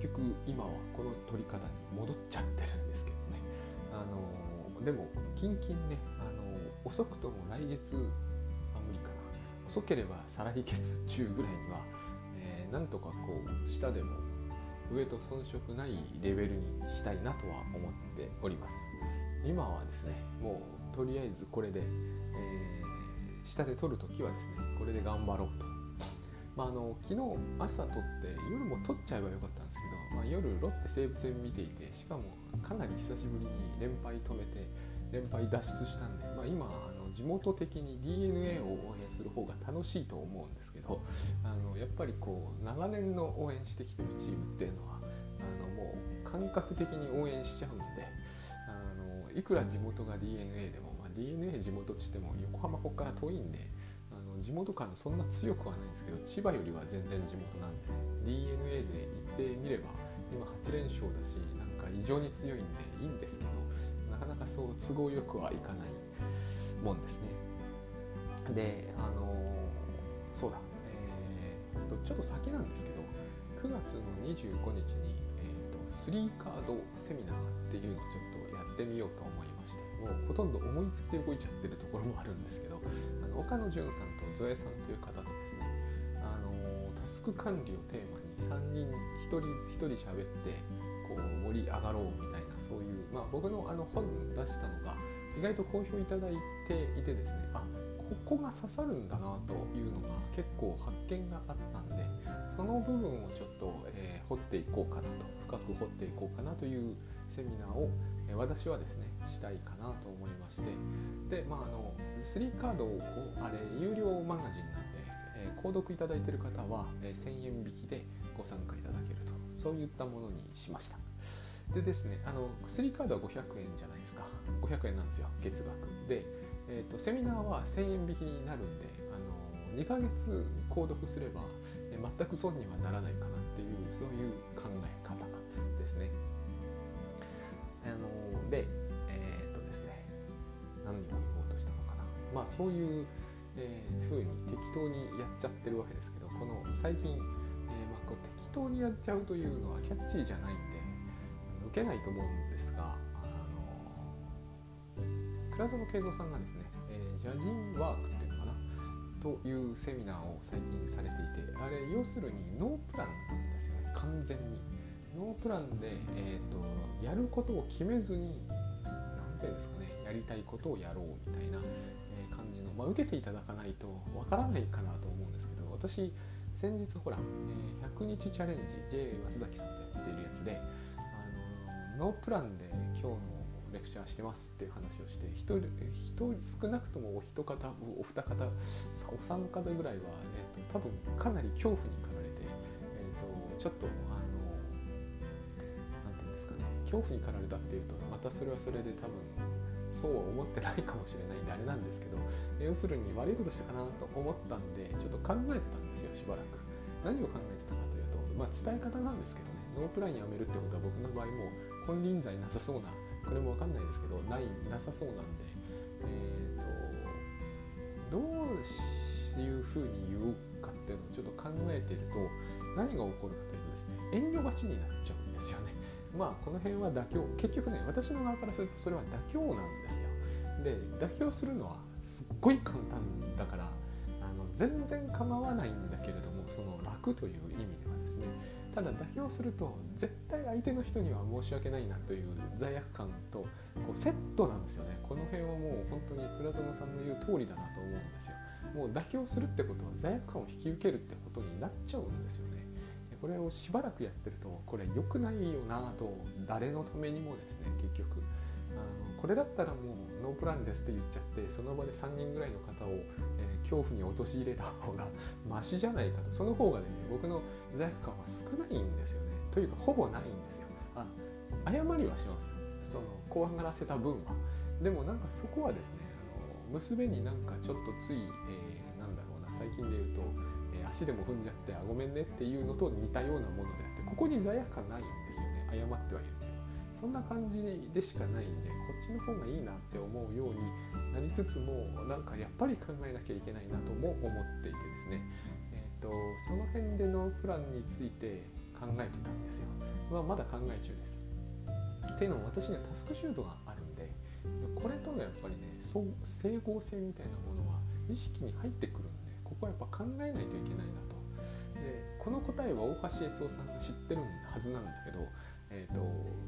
局今はこの取り方に戻っちゃってるんですけどね。あのでも近々ねあの遅くとも来月あ無理かな。遅ければ再来月中ぐらいには、えー、なんとかこう下でも上と遜色ないレベルにしたいなとは思っております。今はですねもうとりあえずこれで、えー、下で撮るときはですねこれで頑張ろうと。まあ、あの昨日朝撮って夜も撮っちゃえばよかった、まあ、夜ロッテ西武戦見ていてしかもかなり久しぶりに連敗止めて連敗脱出したんで、まあ、今あの地元的に d n a を応援する方が楽しいと思うんですけどあのやっぱりこう長年の応援してきてるチームっていうのはあのもう感覚的に応援しちゃうんであのいくら地元が d n a でも、まあ、d n a 地元としても横浜ここから遠いんであの地元感そんな強くはないんですけど千葉よりは全然地元なんで d n a で行ってみれば今8連勝だしなんか異常に強いんでいいんですけどなかなかそう都合よくはいかないもんですね。であのそうだ、えー、とちょっと先なんですけど9月の25日に、えーと、3カードセミナーっていうのをちょっとやってみようと思いましてもうほとんど思いつきで動いちゃってるところもあるんですけどあの岡野潤さんとゾエさんという方とですねあのタスク管理をテーマに3人1人1人喋ってこう盛り上がろうみたいなそういう、まあ、僕のあの本出したのが意外と好評いただいていてですねあここが刺さるんだなというのが結構発見があったんでその部分をちょっと、えー、掘っていこうかなと深く掘っていこうかなというセミナーを、えー、私はですねしたいかなと思いましてでまああの3カードをあれ有料マガジンなんで、えー、購読いただいている方は、え1000円引きでご参加いただけるとそういったものにしました。でですねあの薬カードは500円じゃないですか。500円なんですよ月額。で、えーと、セミナーは1000円引きになるんであの2ヶ月購読すれば、え全く損にはならないかなっていうそういう考え方ですね。あのでえっ、ー、とですね何を言おうとしたのかな。まあそういう、えー、風に適当にやっちゃってるわけですけどこの最近、えーまあ、こう適当にやっちゃうというのはキャッチーじゃないんで受けないと思うんですが、あの倉園慶三さんがですね、えー、ジャジンワークっていうのかなというセミナーを最近されていてあれ要するにノープランなんですよね完全に。ノープランで、えーと、やることを決めずに何ていうんですかねやりたいことをやろうみたいな、まあ、受けていただかないとわからないかなと思うんですけど私先日ほら、えー、100日チャレンジ J 松崎さんとやっているやつであのノープランで今日のレクチャーしてますっていう話をして1人少なくともお一方お二方お三方ぐらいは、えーと、多分かなり恐怖に駆られて、えーと、ちょっとあの何て言うんですかね恐怖に駆られたっていうとまたそれはそれで多分そうは思ってないかもしれないんであれなんですけど要するに悪いことしたかなと思ったんでちょっと考えてたんですよしばらく何を考えてたかというとまあ伝え方なんですけどねノープランやめるってことは僕の場合も金輪際なさそうなこれも分かんないですけどないなさそうなんで、えーと、どういうふうに言うかっていうのをちょっと考えてると何が起こるかというとですね遠慮がちになっちゃうんですよね。まあこの辺は妥協結局ね私の側からするとそれは妥協なんですよ。で妥協するのはすっごい簡単だからあの全然構わないんだけれどもその楽という意味ではですね。ただ妥協すると絶対相手の人には申し訳ないなという罪悪感とこうセットなんですよね。この辺はもう本当に倉園さんの言う通りだなと思うんですよ。もう妥協するってことは罪悪感を引き受けるってことになっちゃうんですよね。これをしばらくやってるとこれ良くないよなと誰のためにもですね結局。これだったらもうノープランですって言っちゃってその場で3人ぐらいの方を、えー、恐怖に陥れた方が マシじゃないかと。その方がね僕の罪悪感は少ないんですよね。というかほぼないんですよ。あ謝りはしますよ。その怖がらせた分は。でもなんかそこはですねあの娘になんかちょっとつい、えー、なんだろうな最近で言うと、えー、足でも踏んじゃってあごめんねっていうのと似たようなものであってここに罪悪感ないんですよね。謝ってはいる。そんな感じでしかないんでこっちの方がいいなって思うようになりつつもなんかやっぱり考えなきゃいけないなとも思っていてですね、えーと、その辺でノープランについて考考えてたんですよ、まあ、まだ考え中です。っていうのも私にはタスクシュートがあるんでこれとのやっぱりね整合性みたいなものは意識に入ってくるんでここはやっぱ考えないといけないなと。でこの答えは大橋悦夫さんが知ってるはずなんだけど、えーと、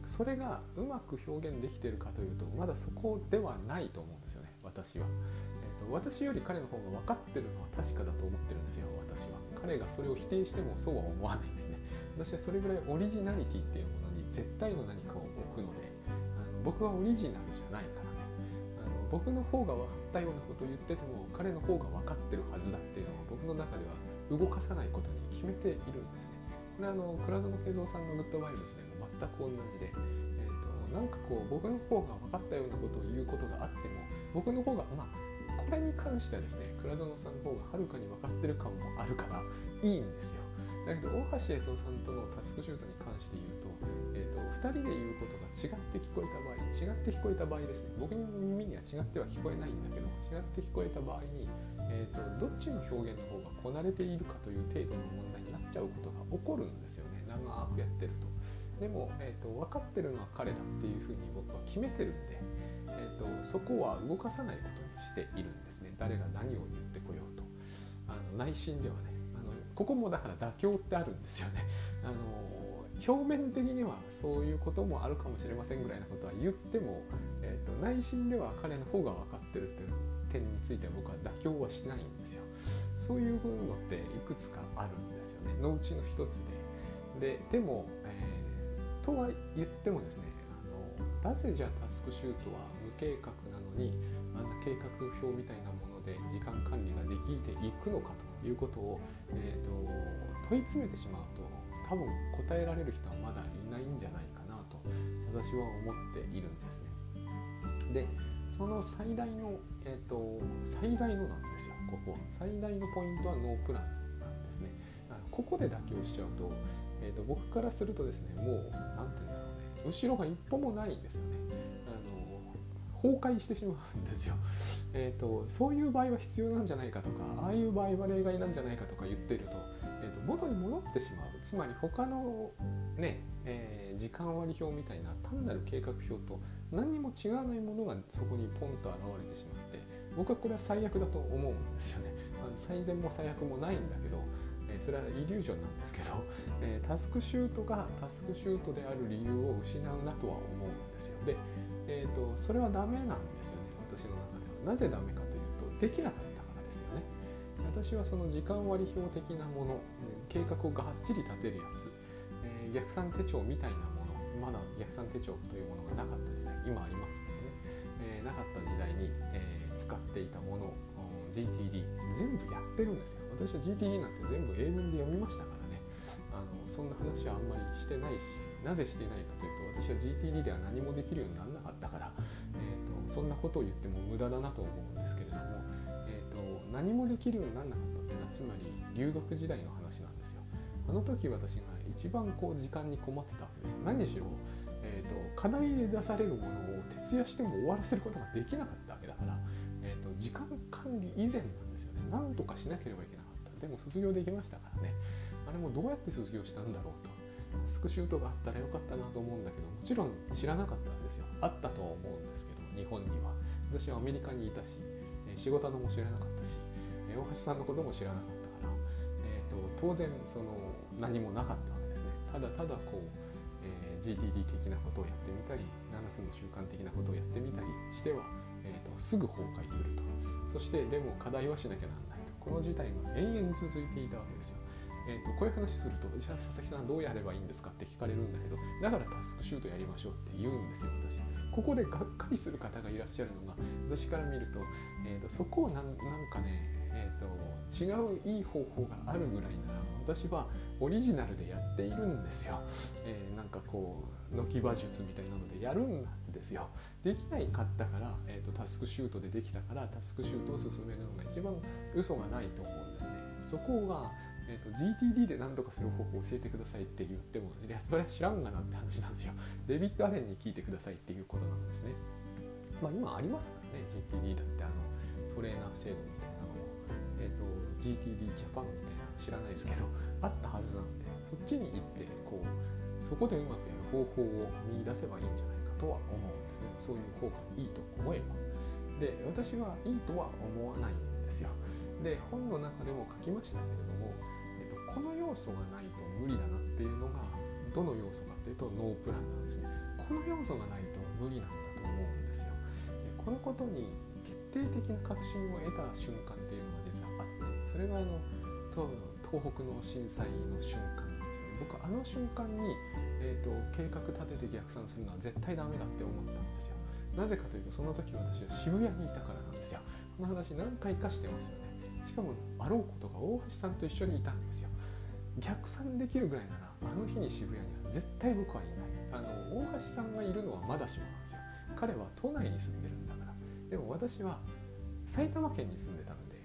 それがうまく表現できてるかというとまだそこではないと思うんですよね私は、えーと、私より彼の方が分かってるのは確かだと思ってるんですよ私は。彼がそれを否定してもそうは思わないですね。私はそれぐらいオリジナリティっていうものに絶対の何かを置くのであの僕はオリジナルじゃないからね。あの僕の方が分かったようなことを言ってても彼の方が分かってるはずだっていうのは僕の中では動かさないことに決めているんですね。これあの倉園慶三さんのグッドバイブスでも全く同じで、えーと、なんかこう僕の方が分かったようなことを言うことがあっても僕の方がまあこれに関してはですね倉園さんの方がはるかに分かってる感もあるからいいんですよだけど大橋悦夫さんとのタスクシュートに関して言うと,、えーと、2人で言うことが違って聞こえた場合違って聞こえた場合ですね僕の耳には違っては聞こえないんだけど違って聞こえた場合に、えーと、どっちの表現の方がこなれているかという程度の問題になっちゃうことが起こるんですよね長くやってると。でも、えーと、分かってるのは彼だっていうふうに僕は決めてるんで、えーと、そこは動かさないことにしているんですね。誰が何を言ってこようと。あの内心ではねあのここもだから妥協ってあるんですよね。あの表面的にはそういうこともあるかもしれませんぐらいなことは言っても、えーと、内心では彼の方が分かってるっていう点については僕は妥協はしないんですよ。そういうのっていくつかあるんですよね。のうちの一つで。ででも、とは言ってもですねあのなぜじゃあタスクシュートは無計画なのにあんな計画表みたいなもので時間管理ができていくのかということを、えーと、問い詰めてしまうと多分答えられる人はまだいないんじゃないかなと私は思っているんですね。でその最大の、えーと、最大のなんですよここ最大のポイントはノープランなんですね。ここで妥協しちゃうとえーと、僕からするとですねもう何て言うんだろうね後ろが一歩もないんですよね。あの崩壊してしまうんですよ、えーと、そういう場合は必要なんじゃないかとかああいう場合は例外なんじゃないかとか言っていると,、えーと、元に戻ってしまう。つまり他のね、えー、時間割表みたいな単なる計画表と何にも違わないものがそこにポンと現れてしまって僕はこれは最悪だと思うんですよね。最善も最悪もないんだけどそれはイリュージョンなんですけど、えタスクシュートがタスクシュートである理由を失うなとは思うんですよ。で、えーと、それはダメなんですよね私の中では。なぜダメかというとできなかったからですよね。私はその時間割表的なもの計画をがっちり立てるやつ、えー、逆算手帳みたいなものまだ逆算手帳というものがなかった時代今ありますけどね、えー、なかった時代に、えー、使っていたもの GTD 全部やってるんですよ。私は GTD なんて全部英文で読みましたからね。あのそんな話はあんまりしてないしなぜしてないかというと私は GTD では何もできるようにならなかったから、えーと、そんなことを言っても無駄だなと思うんですけれども、えーと、何もできるようにならなかったっていうのはつまり留学時代の話なんですよ。あの時私が一番こう時間に困ってたわけです。何しろえーと、課題で出されるものを徹夜しても終わらせることができなかったわけだから、時間管理以前なんですよね。何とかしなければいけなかった。でも卒業できましたからね。あれもどうやって卒業したんだろうと。スクシュートがあったらよかったなと思うんだけどもちろん知らなかったんですよ。あったとは思うんですけど日本には。私はアメリカにいたし仕事のも知らなかったし大橋さんのことも知らなかったから、えーと、当然その何もなかったわけですね。ただただこう、えー、GTD 的なことをやってみたり7つの習慣的なことをやってみたりしては、えーとすぐ崩壊すると。そしてでも課題はしなきゃなんないとこの事態が延々続いていたわけですよ。えーと、こういう話するとじゃあ佐々木さんどうやればいいんですかって聞かれるんだけどだからタスクシュートやりましょうって言うんですよ私ここでがっかりする方がいらっしゃるのが私から見ると,、えーと、そこをなんかね、えーと、違ういい方法があるぐらいなら私はオリジナルでやっているんですよ、えー、なんかこうのき馬術みたいなのでやるんですよ。できないかったから、えーと、タスクシュートでできたからタスクシュートを進めるのが一番嘘がないと思うんですね。そこが、えーと、GTD で何とかする方法を教えてくださいって言ってもいやそれは知らんがなって話なんですよ。デビッド・アレンに聞いてくださいっていうことなんですね。まあ今ありますからね GTD だってあのトレーナー制度みたいなのも、えーと、GTD ジャパンみたいな知らないですけどあったはずなんでそっちに行ってこうそこでうまくやる方法を見出せばいいんじゃないかとは思うんですね。そういう方がいいと思えば。で私はいいとは思わないんですよ。で本の中でも書きましたけれども、えーと、この要素がないと無理だなっていうのがどの要素かっていうとノープランなんですね。この要素がないと無理なんだと思うんですよ。でこのことに決定的な確信を得た瞬間っていうのが実はあってそれがあの東東北の震災の瞬間ですね僕あの瞬間に、えーと、計画立てて逆算するのは絶対ダメだって思ったんですよ。なぜかというとその時私は渋谷にいたからなんですよ。この話何回かしてますよね。しかもあろうことが大橋さんと一緒にいたんですよ。逆算できるぐらいならあの日に渋谷には絶対僕はいない。あの大橋さんがいるのはまだしもなんですよ。彼は都内に住んでるんだから。でも私は埼玉県に住んでたので、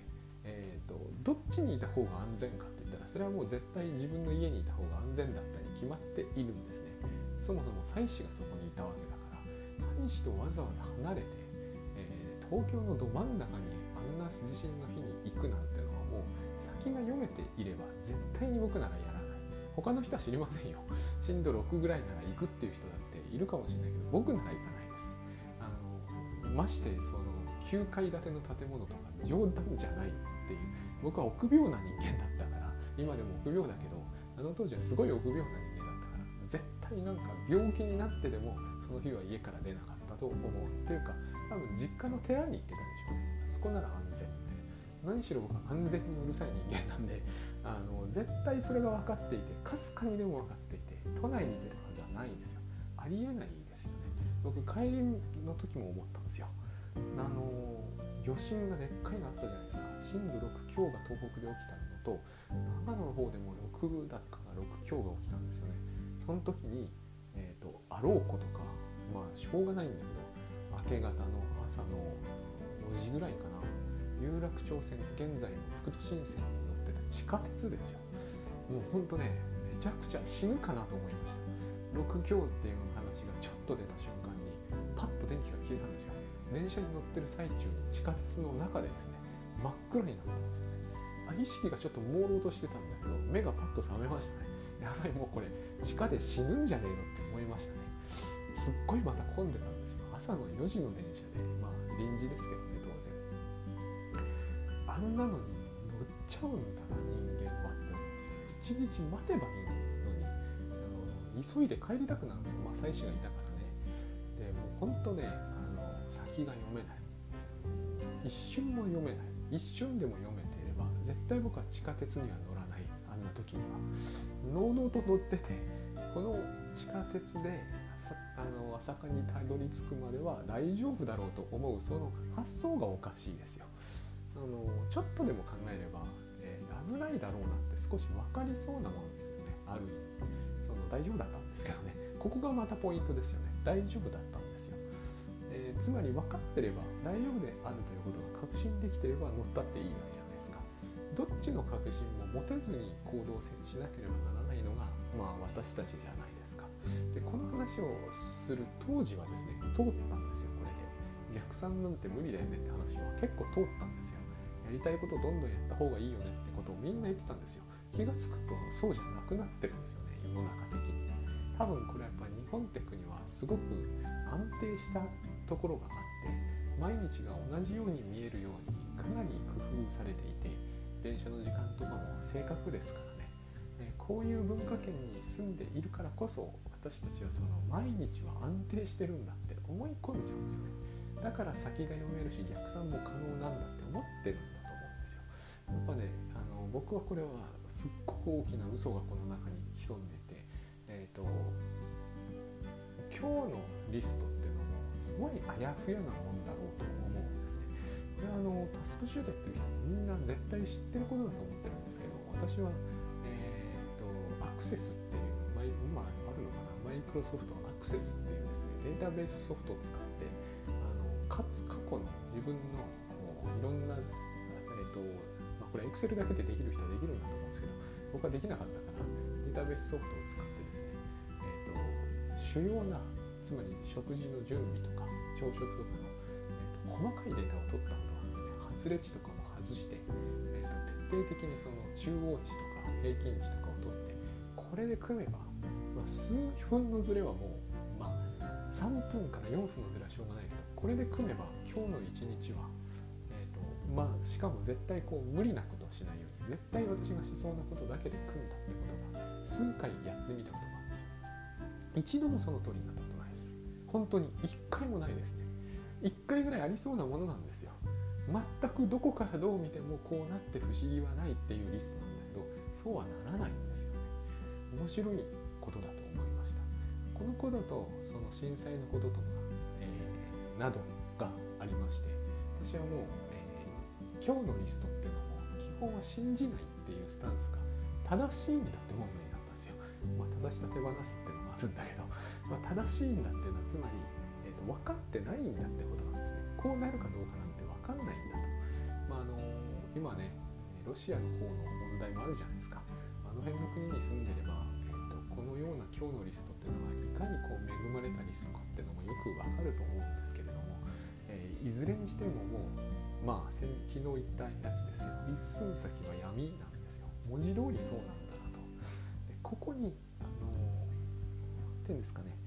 えーと、どっちにいた方が安全かっそれはもう絶対自分の家にいた方が安全だったに決まっているんですね。そもそも妻子がそこにいたわけだから妻子とわざわざ離れて、えー、東京のど真ん中にあんな地震の日に行くなんてのはもう先が読めていれば絶対に僕ならやらない。他の人は知りませんよ。震度6ぐらいなら行くっていう人だっているかもしれないけど僕なら行かないです。あのましてその9階建ての建物とか冗談じゃないっていう僕は臆病な人間だった。今でも臆病だけどあの当時はすごい臆病な人間だったから絶対なんか病気になってでもその日は家から出なかったと思うというか多分実家の寺に行ってたでしょうね。あそこなら安全って何しろ僕は安全にうるさい人間なんで あの絶対それが分かっていてかすかにでも分かっていて都内に出るはずはないんですよ。ありえないですよね。僕帰りの時も思ったんですよ。あの余震がでっかいのあったじゃないですか。震度6強が東北で起きたと長野の方でも6だかが6強が起きたんですよね。その時に、えーと、あろうことかまあしょうがないんだけど明け方の朝の4時ぐらいかな有楽町線現在の副都心線に乗ってた地下鉄ですよ。もうほんとねめちゃくちゃ死ぬかなと思いました。6強っていう話がちょっと出た瞬間にパッと電気が消えたんですよ。電車に乗ってる最中に地下鉄の中でですね真っ暗になったんですよ意識がちょっと朦朧としてたんだけど目がパッと覚めましたね。やばいもうこれ地下で死ぬんじゃねえのって思いましたね。すっごいまた混んでたんですよ。朝の4時の電車でまあ臨時ですけどね当然。あんなのに乗っちゃうんだな人間はって思うんですよね。一日待てばいいのにあの急いで帰りたくなるんですよ。まあ妻子がいたからね。でもうほんとねあの先が読めない。一瞬も読めない。一瞬でも読めてい。絶対僕は地下鉄には乗らないあんな時には。のうのうと乗っててこの地下鉄であの朝霞にたどり着くまでは大丈夫だろうと思うその発想がおかしいですよ。あのちょっとでも考えれば、えー、危ないだろうなって少し分かりそうなものですよね。あるその大丈夫だったんですけどねここがまたポイントですよね。大丈夫だったんですよ、えー、つまり分かってれば大丈夫であるということが確信できてれば乗ったっていいわけどっちの確信も持てずに行動しなければならないのがまあ私たちじゃないですか。でこの話をする当時はですね通ったんですよこれで。逆算なんて無理だよねって話は結構通ったんですよ。やりたいことをどんどんやった方がいいよねってことをみんな言ってたんですよ。気が付くとそうじゃなくなってるんですよね世の中的に。多分これやっぱり日本って国はすごく安定したところがあって毎日が同じように見えるようにかなり工夫されていて電車の時間とかも正確ですからね。こういう文化圏に住んでいるからこそ私たちはその毎日は安定してるんだって思い込んじゃうんですよね。だから先が読めるし逆算も可能なんだって思ってるんだと思うんですよ。やっぱねあの僕はこれはすっごく大きな嘘がこの中に潜んでて、えーと、今日のリストっていうのもすごいあやふやなもんだろうと思うで。あのタスクシュートってる人みんな絶対知ってることだと思ってるんですけど私は、えーと、アクセスっていう今あるのかなマイクロソフトアクセスっていうですねデータベースソフトを使ってあのかつ過去の自分のもういろんな、えーとまあこれ Excel だけでできる人はできるんだと思うんですけど僕はできなかったからデータベースソフトを使ってですね、えーと、主要なつまり食事の準備とか朝食とかの、えーと、細かいデータを取った後はですね発レ値とかも弾して、えー、と徹底的にその中央値とか平均値とかを取ってこれで組めば、まあ、数分のズレはもう、まあ、3分から4分のズレはしょうがないけどこれで組めば今日の一日は、えーとまあ、しかも絶対こう無理なことをしないように絶対私がしそうなことだけで組んだってことが数回やってみたことがあるんですよ。一度もその通りになったことないです。本当に1回もないですね。1回ぐらいありそうなものなんですよ。全くどこからどう見てもこうなって不思議はないっていうリストなんだけどそうはならないんですよね面白いことだと思いましたこのこととその震災のこととのなどがありまして私はもう、えー、今日のリストっていうのはもう基本は信じないっていうスタンスが正しいんだって思うようになったんですよ。まあ、正しさ手放すっていうのもあるんだけど、まあ、正しいんだっていうのはつまり、えーと、分かってないんだってことなんですね。こうなるかどうか今ねロシアの方の問題もあるじゃないですか。あの辺の国に住んでれば、えーと、このような今日のリストっていうのはいかにこう恵まれたリストかっていうのもよくわかると思うんですけれども、えー、いずれにしてももうまあ昨日言ったやつですよ。一寸先は闇なんですよ。文字通りそうなんだなと。でここにあの何て言うんですかね、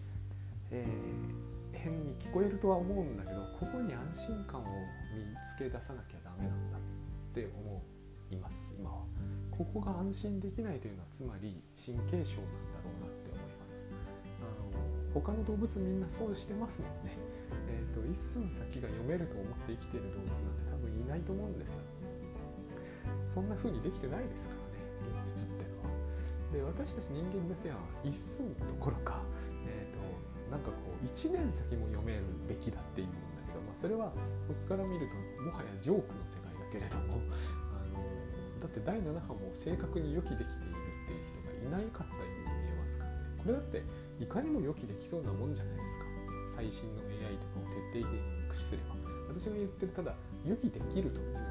えー、変に聞こえるとは思うんだけどここに安心感を見つけ出さなきゃダメなんだって思います今はここが安心できないというのはつまり神経症なんだろうなって思いますあの他の動物みんなそうしてますもんね。えーと、一寸先が読めると思って生きている動物なんて多分いないと思うんですよ。そんな風にできてないですからね、現実ってのは。で、私たち人間だけは一寸どころか、えーと、なんかこう1年先も読めるべきだっていうんだけど、まあ、それは僕から見るともはやジョークのけれども、あのだって第7波も正確に予期できているっていう人がいないかったように見えますからね。これだっていかにも予期できそうなもんじゃないですか。最新の AI とかを徹底的に駆使すれば。私が言ってるただ予期できるというのは、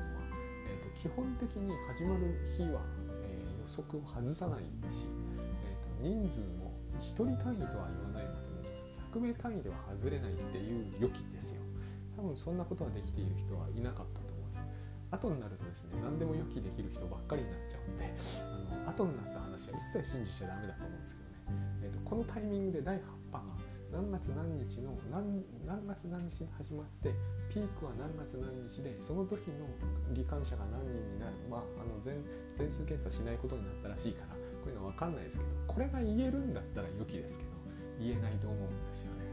えーと、基本的に始まる日は、えー、予測を外さないし、えーと、人数も1人単位とは言わないので100名単位では外れないっていう予期ですよ。多分そんなことができている人はいなかったと後になるとですね何でも予期できる人ばっかりになっちゃうんであの後になった話は一切信じちゃダメだと思うんですけどねえーと、このタイミングで第8波が何月何日の何何月何日に始まってピークは何月何日でその時の罹患者が何人になるまああの全全数検査しないことになったらしいからこういうのは分かんないですけどこれが言えるんだったら良きですけど言えないと思うんですよね。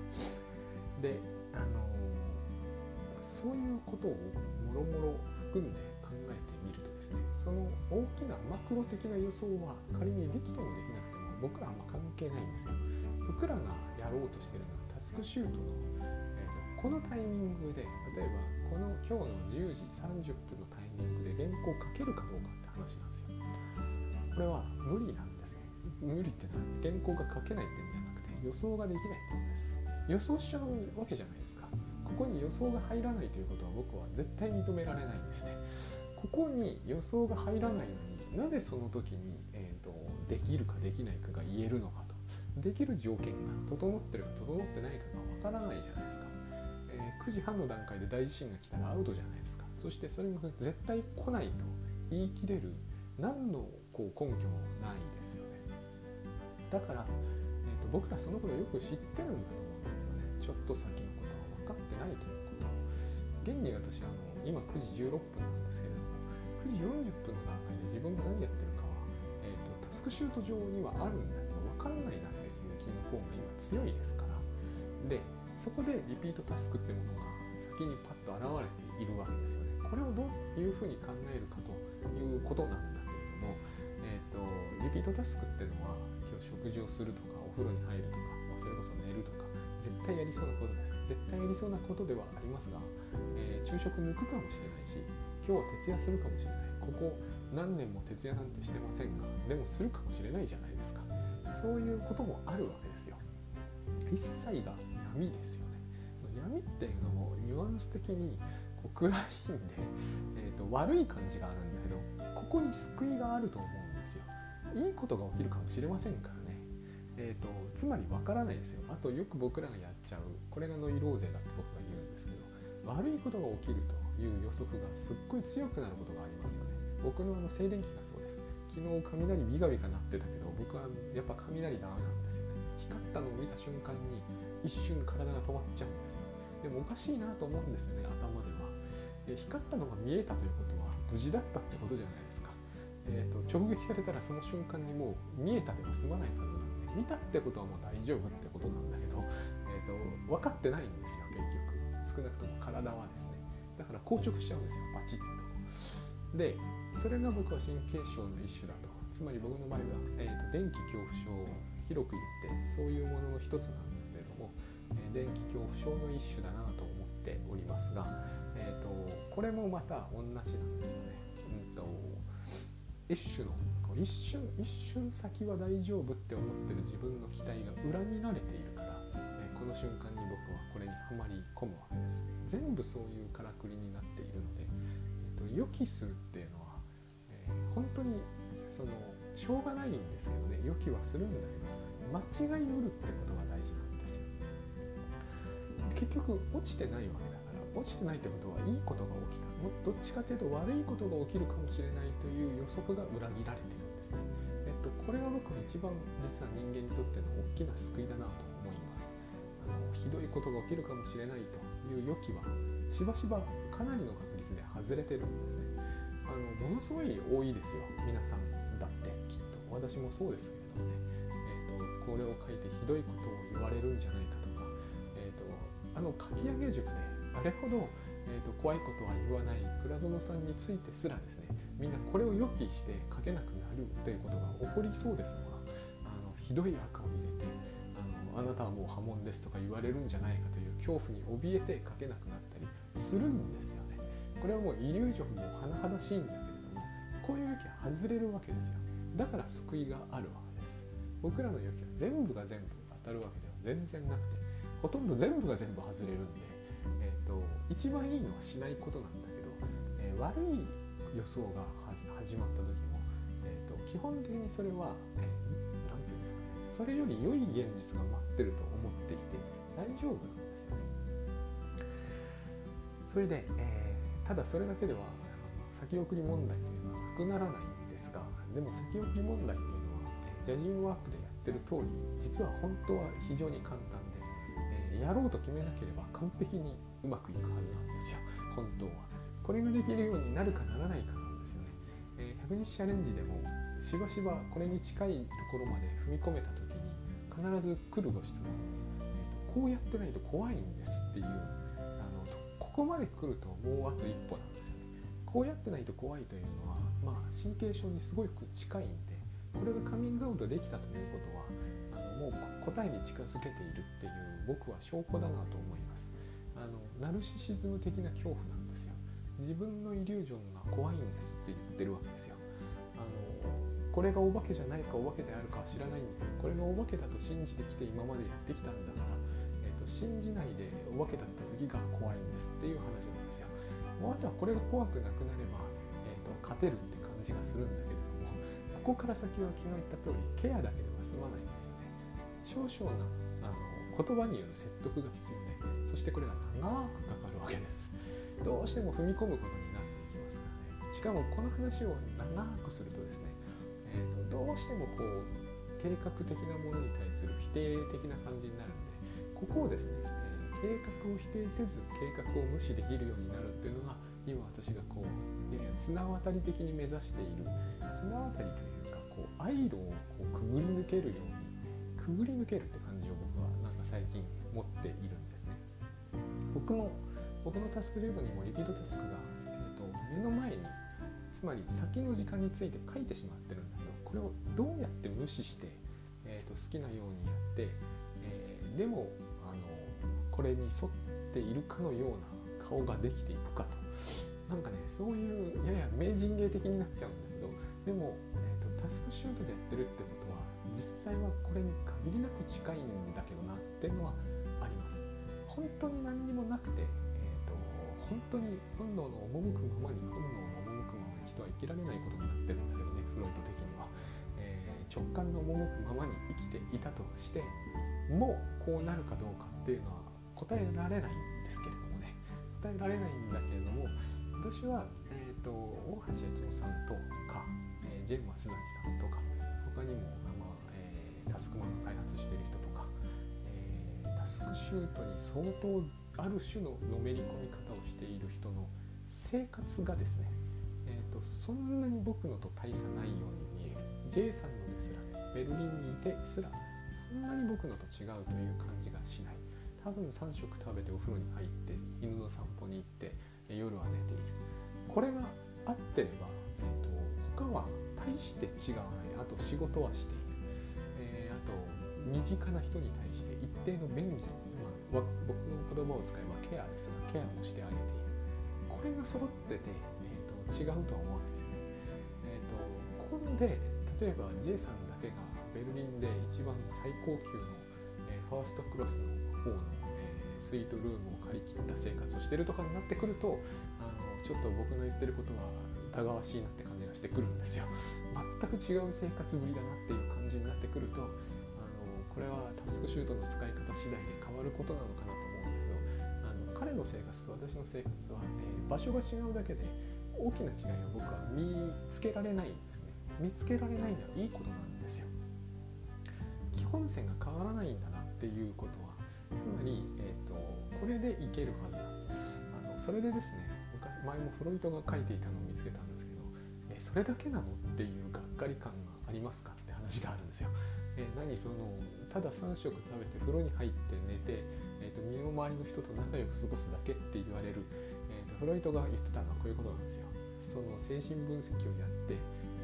であのそういうことをもろもろ含んで考えてみるとですねその大きなマクロ的な予想は仮にできてもできなくても僕らは関係ないんですよ。僕らがやろうとしてるのはタスクシュートの、えーと、このタイミングで例えばこの今日の10時30分のタイミングで原稿を書けるかどうかって話なんですよ。これは無理なんですね。無理ってのは原稿が書けないってんじゃなくて予想ができないってことです。予想しちゃうわけじゃない。ここに予想が入らないということは僕は絶対認められないんですね。ここに予想が入らないのになぜその時にえー、とできるかできないかが言えるのかと。できる条件が整ってるか整ってないかがわからないじゃないですか、えー、9時半の段階で大地震が来たらアウトじゃないですか。そしてそれも絶対来ないと言い切れる何のこう根拠もないですよね。だから、えーと、僕らそのことよく知ってるんだと思うんですよね。ちょっと先のことは分かってないということ現に私あの今9時16分なんですけれども9時40分の段階で自分が何やってるかは、えー、とタスクシュート上にはあるんだけど分かんないなっていう気の方が今強いですからでそこでリピートタスクってものが先にパッと現れているわけですよねこれをどういうふうに考えるかということなんだけれども、えーと、リピートタスクっていうのは今日食事をするとかお風呂に入るとか、まあ、それこそ寝るとか絶対やりそうなことです絶対やりそうなことではありますが、えー、昼食抜くかもしれないし今日は徹夜するかもしれない。ここ何年も徹夜なんてしてませんがでもするかもしれないじゃないですか。そういうこともあるわけですよ。一切が闇ですよね。闇っていうのもニュアンス的にこう暗いんで、えーと、悪い感じがあるんだけどここに救いがあると思うんですよ。いいことが起きるかもしれませんから。えーと、つまりわからないですよ。あとよく僕らがやっちゃう。これがノイローゼだって僕が言うんですけど悪いことが起きるという予測がすっごい強くなることがありますよね。僕のあの静電気がそうです。昨日雷ビカビカ鳴ってたけど僕はやっぱ雷ダメなんですよね。光ったのを見た瞬間に一瞬体が止まっちゃうんですよ。でもおかしいなと思うんですよね頭では。え光ったのが見えたということは無事だったってことじゃないですか、えーと、直撃されたらその瞬間にもう見えたでは済まないはず見たってことはもう大丈夫ってことなんだけど、えーと、と分かってないんですよ結局。少なくとも体はですね。だから硬直しちゃうんですよパチッと。でそれが僕は神経症の一種だと。つまり僕の場合は、えーと、と電気恐怖症広く言ってそういうものの一つなんですけれども、えー、電気恐怖症の一種だなと思っておりますが、えーと、これもまた同じなんですよね。うんと、一種の一瞬一瞬先は大丈夫って思ってる自分の期待が裏切られているから、え、この瞬間に僕はこれにはまり込むわけです。全部そういうからくりになっているので、えーと、予期するっていうのは、えー、本当にそのしょうがないんですけどね予期はするんだけど間違いうるってことが大事なんですよ結局落ちてないわけだ落ちてないってことはいいことが起きたもどっちかというと悪いことが起きるかもしれないという予測が裏切られてるんですね。えっとこれが僕の一番実は人間にとっての大きな救いだなと思います。あのひどいことが起きるかもしれないという予期はしばしばかなりの確率で外れてるんですね。あのものすごい多いですよ。皆さんだってきっと。私もそうですけれどもねこれを書いてひどいことを言われるんじゃないかとか、えーと、あの書き上げ塾であれほど、えーと、怖いことは言わない倉園さんについてすらですねみんなこれを予期して書けなくなるということが起こりそうですのがあのひどい赤を入れてあのあなたはもう波紋ですとか言われるんじゃないかという恐怖に怯えて書けなくなったりするんですよね。これはもうイリュージョンも甚だしいんだけれどもこういう時は外れるわけですよ。だから救いがあるわけです僕らの予期は全部が全部当たるわけでは全然なくてほとんど全部が全部外れるんで、えーと、一番いいのはしないことなんだけど、えー、悪い予想が始まった時も、えーと、基本的にそれは何、えー、て言うんですかねそれより良い現実が待ってると思っていて大丈夫なんですよね。それで、えー、ただそれだけでは先送り問題というのはなくならないんですがでも先送り問題というのはえジャジンワークでやってる通り実は本当は非常に簡単で、やろうと決めなければ完璧にうまくいくはずなんですよ。本当は。これができるようになるかならないかなんですよね、えー、100日チャレンジでもしばしばこれに近いところまで踏み込めた時に必ず来るご質問、えーと、こうやってないと怖いんですっていうあのここまで来るともうあと一歩なんですよね。こうやってないと怖いというのは、まあ、神経症にすごく近いんでこれがカミングアウトできたということはもう答えに近づけているっていう僕は証拠だなと思います。あのナルシシズム的な恐怖なんですよ。自分のイリュージョンが怖いんですって言ってるわけですよ。あのこれがお化けじゃないかお化けであるかは知らないんでこれがお化けだと信じてきて今までやってきたんだから、えーと、信じないでお化けだった時が怖いんですっていう話なんですよ。もうあとはこれが怖くなくなれば、えーと勝てるって感じがするんだけれどもここから先は昨日言った通りケアだけで少々なあの言葉による説得が必要でそしてこれが長くかかるわけです。どうしても踏み込むことになっていきますからね。しかもこの話を長くするとですね、えーと、どうしてもこう計画的なものに対する否定的な感じになるんでここをですね、えー、計画を否定せず計画を無視できるようになるっていうのが今私がこうやや綱渡り的に目指している綱渡りというかこうアイロンをこうくぐり抜けるようにくぐり抜けるって感じを僕はなんか最近持っているんですね。僕も僕のタスクレードにもリピートタスクが、えーと、目の前につまり先の時間について書いてしまってるんだけどこれをどうやって無視して、えーと、好きなようにやって、えー、でもあのこれに沿っているかのような顔ができていくかと。なんかねそういうやや名人芸的になっちゃうんだけどでもえー、とタスクシュートでやってるってこと実際はこれに限りなく近いんだけどなっていうのはあります。本当に何にもなくて、えーと、本当に本能の赴くままに本能の赴くままに人は生きられないことになってるんだけどねフロイト的には、えー、直感の赴くままに生きていたとしてもうこうなるかどうかっていうのは答えられないんですけれどもね。答えられないんだけれども私は、えーと、大橋悦夫さんとか、え、ジェーム・スダさんとか他にも、タスクマンが開発している人とか、えー、タスクシュートに相当ある種ののめり込み方をしている人の生活がですね、えーと、そんなに僕のと大差ないように見える。J さんのですらねベルリンにいてすらそんなに僕のと違うという感じがしない。多分3食食べてお風呂に入って犬の散歩に行って夜は寝ている。これがあってれば、えーと、他は大して違わない。あと仕事はしている、身近な人に対して一定の便宜、まあ、僕の言葉を使えばケアですがケアもしてあげているこれが揃ってて、えーと、違うとは思わないですね。え、ー、とこんで例えば J さんだけがベルリンで一番最高級の、えー、ファーストクラスの方のスイートルームを借り切った生活をしてるとかになってくるとあのちょっと僕の言ってることは疑わしいなって感じがしてくるんですよ全く違う生活ぶりだなっていう感じになってくるとこれはタスクシュートの使い方次第で変わることなのかなと思うんだけどあの彼の生活と私の生活は、えー、場所が違うだけで大きな違いを僕は見つけられないんですね。見つけられないのはいいことなんですよ。基本線が変わらないんだなっていうことはつまり、えーと、これでいけるはずあのそれでですね前もフロイトが書いていたのを見つけたんですけど、えそれだけなのっていうがっかり感がありますかって話があるんですよ。え何そのただ3食食べて風呂に入って寝て、えーと、身の回りの人と仲良く過ごすだけって言われる、えーと、フロイトが言ってたのはこういうことなんですよ。その精神分析をやって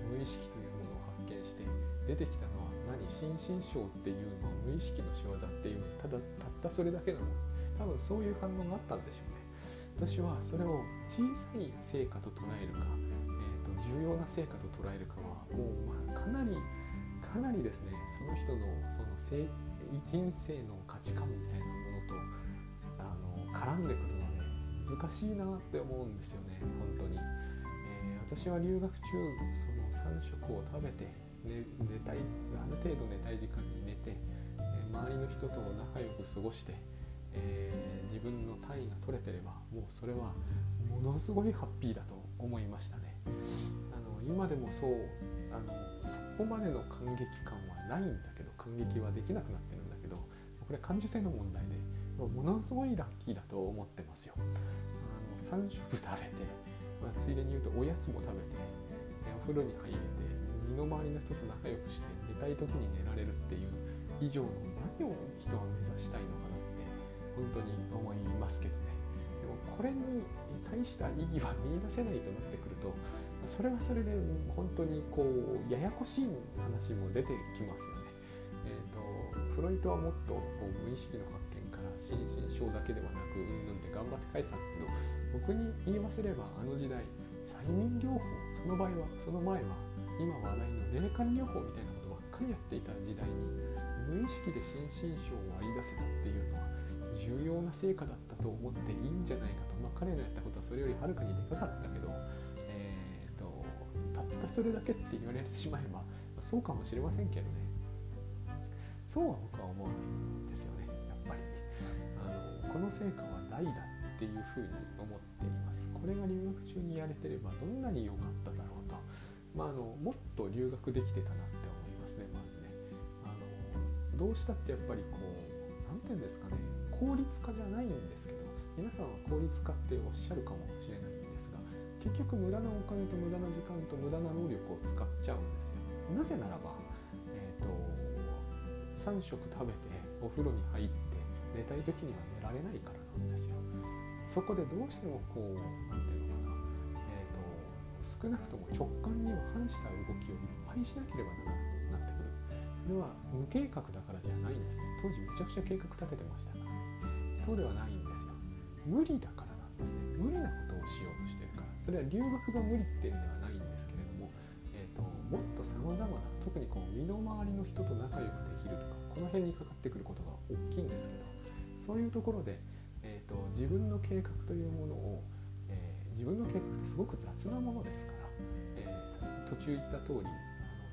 無意識というものを発見して出てきたのは何？心身症っていうのは無意識の仕業っていうただたったそれだけなの。多分そういう反応があったんでしょうね。私はそれを小さい成果と捉えるか、えーと、重要な成果と捉えるかはもう、まあ、かなりかなりですね。その人のその人生の価値観みたいなものとあの絡んでくるので難しいなって思うんですよね本当に、えー、私は留学中その3食を食べて寝寝たいある程度寝たい時間に寝てえ周りの人と仲良く過ごして、えー、自分の単位が取れてればもうそれはものすごいハッピーだと思いましたね。あの今でもそうあのそこまでの感激感はないんだ感激はできなくなってるんだけどこれ感受性の問題でものすごいラッキーだと思ってますよあの3食食べて、まあ、ついでに言うとおやつも食べてお風呂に入れて身の回りの人と仲良くして寝たい時に寝られるっていう以上の何を人は目指したいのかなって本当に思いますけどねでもこれに対した意義は見いだせないとなってくるとそれはそれで本当にこうややこしい話も出てきますよ。フロイトはもっとこう無意識の発見から心身症だけではなくうんぬんで頑張って書いてたんだけど僕に言いますればあの時代催眠療法その場合はその前は今話題の霊感療法みたいなことばっかりやっていた時代に無意識で心身症を割り出せたっていうのは重要な成果だったと思っていいんじゃないかと、まあ、彼のやったことはそれよりはるかにでかかったけど、えーと、たったそれだけって言われてしまえば、そうかもしれませんけどね。そうは僕は思わないんですよねやっぱり。あのこの成果は大だっていうふうに思っています。これが留学中にやれてればどんなに良かっただろうと、まあ、あのもっと留学できてたなって思いますねまずね。あのどうしたってやっぱりこう何て言うんですかね効率化じゃないんですけど皆さんは効率化っておっしゃるかもしれないんですが結局無駄なお金と無駄な時間と無駄な労力を使っちゃうんですよ。なぜならば、3食食べてお風呂に入って寝たい時には寝られないからなんですよそこでどうしてもこう何て言うのかな、えーと、少なくとも直感には反した動きをいっぱいしなければならないそれは無計画だからじゃないんですね当時めちゃくちゃ計画立ててましたからそうではないんですよ無理だからなんですね。無理なことをしようとしてるからそれは留学が無理っていうんではないんですけれども、えーと、もっとさまざまな特にこう身の回りの人と仲良くできるとかこの辺にかかってくることが大きいんですけどそういうところで、えーと、自分の計画というものを、えー、自分の計画ってすごく雑なものですから、えー、途中言った通り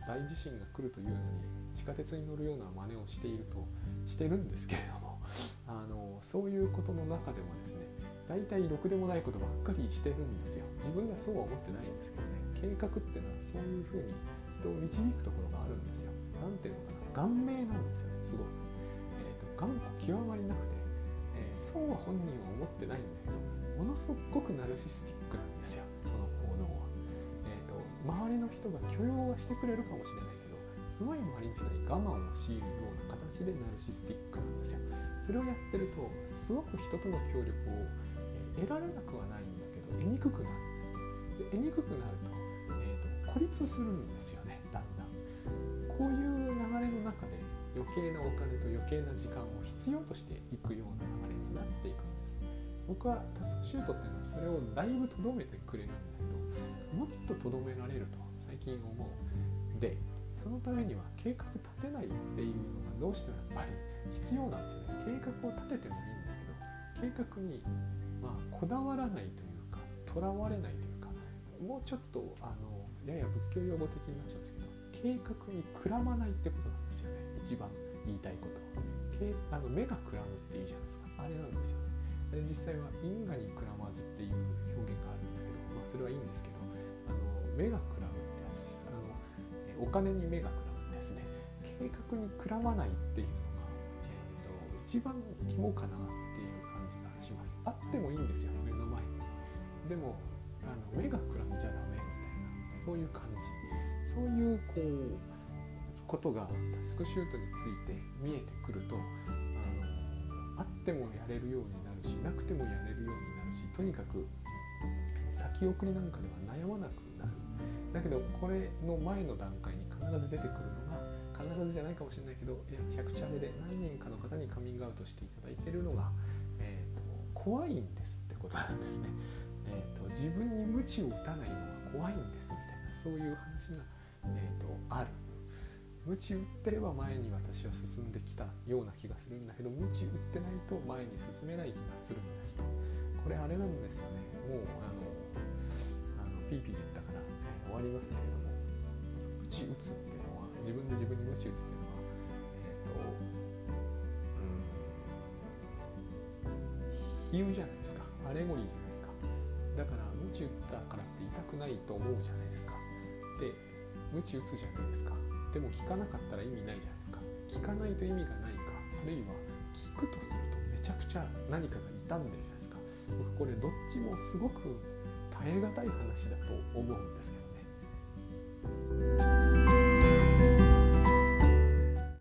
あの大地震が来るというのに地下鉄に乗るような真似をしているとしてるんですけれども あのそういうことの中でもですね大体ろくでもないことばっかりしてるんですよ。自分ではそうは思ってないんですけどね計画っていうのはそういうふうに人を導くところがあるんですよ。なんていうのかな顔命なんですよ。すごい、えーと、頑固極まりなくて、えー、そうは本人は思ってないんだけどものすごくナルシスティックなんですよその行動は、えーと、周りの人が許容はしてくれるかもしれないけどすごい周りの人に我慢を強いるような形でナルシスティックなんですよそれをやってるとすごく人との協力を得られなくはないんだけど得にくくなるんですで得にくくなると,、えーと、孤立するんですよねだんだんこういう流れの中で余計なお金と余計な時間を必要としていくような流れになっていくんです。僕はタスクシュートっていうのはそれをだいぶとどめてくれるんだけどもっととどめられると最近思う。でそのためには計画立てないっていうのがどうしてもやっぱり必要なんですね。計画を立ててもいいんだけど計画にまあ、こだわらないというかとらわれないというかもうちょっとあのやや仏教用語的になっちゃうんですけど計画にくらまないってことなんです。一番言いたいこと。あの目がくらむっていいじゃないですか。あれなんですよ。ね実際は因果にくらまずっていう表現があるんだけど、まあ、それはいいんですけどあの目がくらむってやつです。あのお金に目がくらむってやつね。計画にくらまないっていうのが、えーと、一番肝かなあってもいいんですよ目の前に。でもあの目がくらんじゃダメみたいなそういう感じ。そういうこうことがタスクシュートについて見えてくるとあのあってもやれるようになるしなくてもやれるようになるしとにかく先送りなんかでは悩まなくなるだけどこれの前の段階に必ず出てくるのが必ずじゃないかもしれないけどいや100チャレで何人かの方にカミングアウトしていただいてるのがえー、と怖いんですってことなんですね。えーと、自分に鞭を打たないのが怖いんですみたいなそういう話が、えーと、ある。鞭打ってれば前に私は進んできたような気がするんだけど鞭打ってないと前に進めない気がするんですと。これあれなんですよね。もうあのあのピーピー言ったから、えー、終わりますけれども鞭打つっていうのは自分で自分に鞭打つっていうのはえっと。うん比喩じゃないですかアレゴリーじゃないですかだから鞭打ったからって痛くないと思うじゃないですかで鞭打つじゃないですかでも聞かなかったら意味ないじゃないですか。聞かないと意味がないか。あるいは聞くとするとめちゃくちゃ何かが傷んでるじゃないですか。僕これどっちもすごく耐え難い話だと思うんですけどね。